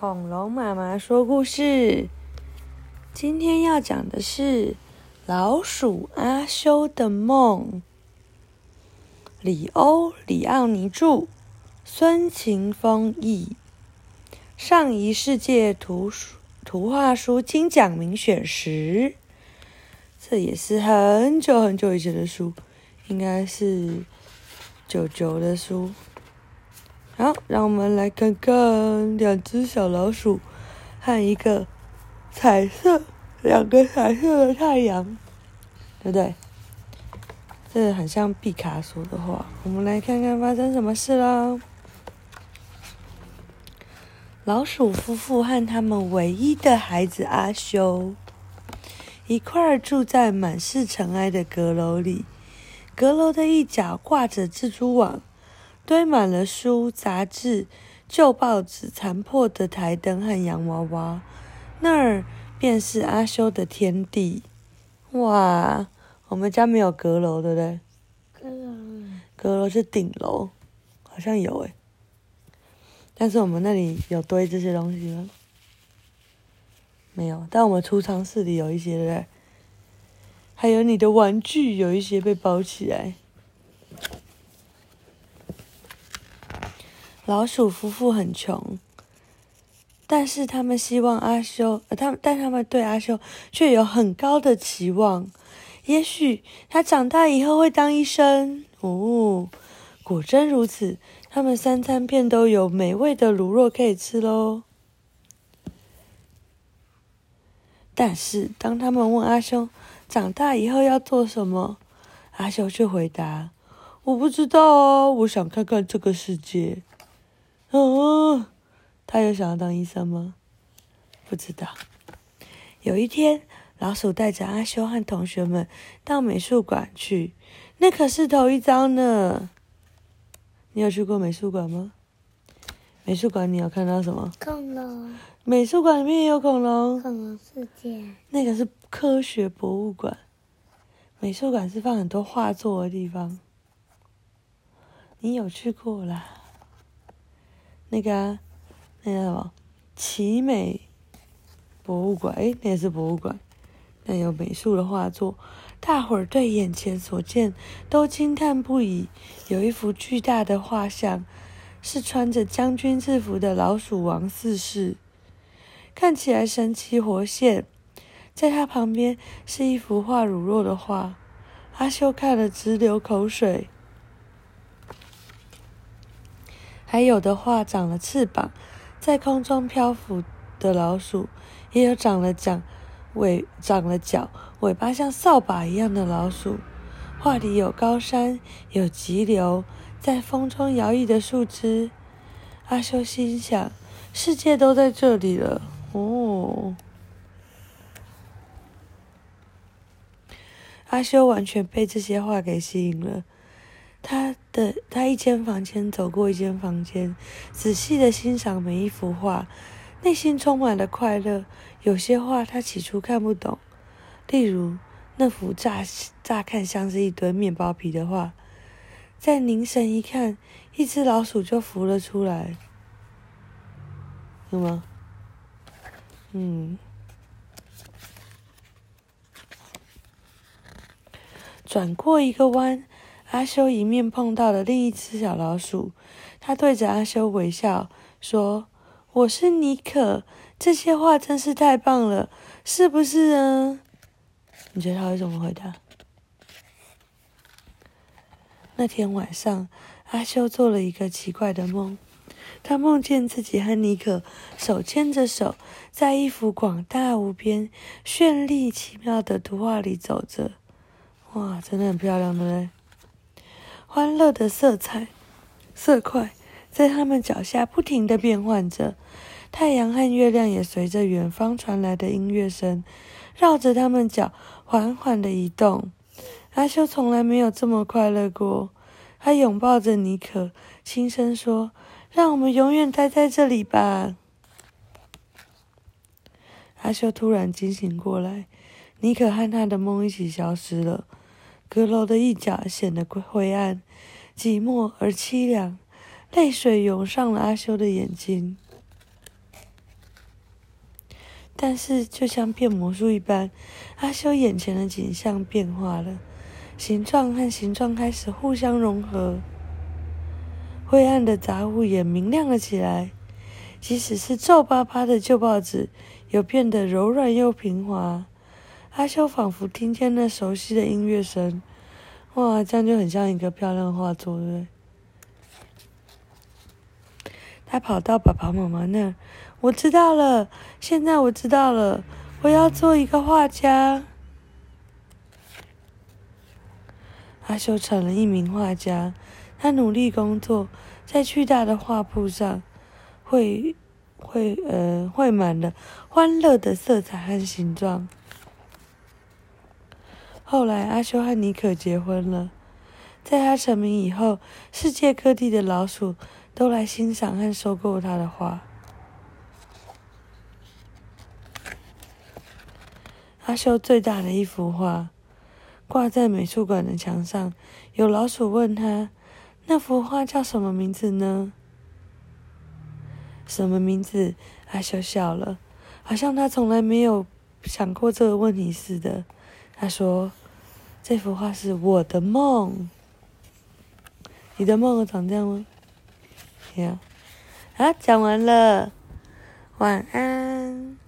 恐龙妈妈说故事。今天要讲的是老鼠阿修的梦。里欧·里奥尼著，孙晴峰译。上一世界图书图画书金奖名选十。这也是很久很久以前的书，应该是九九的书。好，让我们来看看两只小老鼠和一个彩色、两个彩色的太阳，对不对？这很像毕卡索的画。我们来看看发生什么事喽。老鼠夫妇和他们唯一的孩子阿修一块住在满是尘埃的阁楼里，阁楼的一角挂着蜘蛛网。堆满了书、杂志、旧报纸、残破的台灯和洋娃娃，那儿便是阿修的天地。哇，我们家没有阁楼，对不对？阁楼，阁楼是顶楼，好像有诶。但是我们那里有堆这些东西吗？没有，但我们储藏室里有一些，对不对？还有你的玩具，有一些被包起来。老鼠夫妇很穷，但是他们希望阿修，他们但他们对阿修却有很高的期望。也许他长大以后会当医生哦。果真如此，他们三餐便都有美味的卤肉可以吃喽。但是当他们问阿修长大以后要做什么，阿修却回答：“我不知道哦，我想看看这个世界。”哦，他有想要当医生吗？不知道。有一天，老鼠带着阿修和同学们到美术馆去，那可是头一遭呢。你有去过美术馆吗？美术馆你有看到什么？恐龙。美术馆里面也有恐龙。恐龙世界。那个是科学博物馆。美术馆是放很多画作的地方。你有去过啦？那个，那个什么，奇美博物馆，哎，那也是博物馆，那有美术的画作，大伙儿对眼前所见都惊叹不已。有一幅巨大的画像，是穿着将军制服的老鼠王四世，看起来神气活现。在他旁边是一幅画乳酪的画，阿修看了直流口水。还有的画长了翅膀，在空中漂浮的老鼠，也有长了脚、尾长了脚、尾巴像扫把一样的老鼠。画里有高山，有急流，在风中摇曳的树枝。阿修心想：世界都在这里了。哦，阿修完全被这些画给吸引了。他的他一间房间走过一间房间，仔细的欣赏每一幅画，内心充满了快乐。有些画他起初看不懂，例如那幅乍乍看像是一堆面包皮的画，再凝神一看，一只老鼠就浮了出来，有吗？嗯，转过一个弯。阿修迎面碰到了另一只小老鼠，他对着阿修微笑说：“我是尼可，这些话真是太棒了，是不是啊？”你觉得他会怎么回答？那天晚上，阿修做了一个奇怪的梦，他梦见自己和尼可手牵着手，在一幅广大无边、绚丽奇妙的图画里走着。哇，真的很漂亮，对不对？欢乐的色彩、色块在他们脚下不停的变换着，太阳和月亮也随着远方传来的音乐声，绕着他们脚缓缓的移动。阿修从来没有这么快乐过，他拥抱着妮可，轻声说：“让我们永远待在这里吧。”阿修突然惊醒过来，妮可和他的梦一起消失了。阁楼的一角显得灰暗、寂寞而凄凉，泪水涌上了阿修的眼睛。但是就像变魔术一般，阿修眼前的景象变化了，形状和形状开始互相融合，灰暗的杂物也明亮了起来。即使是皱巴巴的旧报纸，也变得柔软又平滑。阿修仿佛听见那熟悉的音乐声，哇，这样就很像一个漂亮的画作，对不对？他跑到爸爸妈妈那儿，我知道了，现在我知道了，我要做一个画家。阿修成了一名画家，他努力工作，在巨大的画布上。绘绘呃绘满了欢乐的色彩和形状。后来阿修和妮可结婚了，在他成名以后，世界各地的老鼠都来欣赏和收购他的画。阿修最大的一幅画挂在美术馆的墙上，有老鼠问他：“那幅画叫什么名字呢？”什么名字？阿修笑了，好像他从来没有想过这个问题似的。他说：“这幅画是我的梦。你的梦长这样吗？”呀，啊，讲完了，晚安。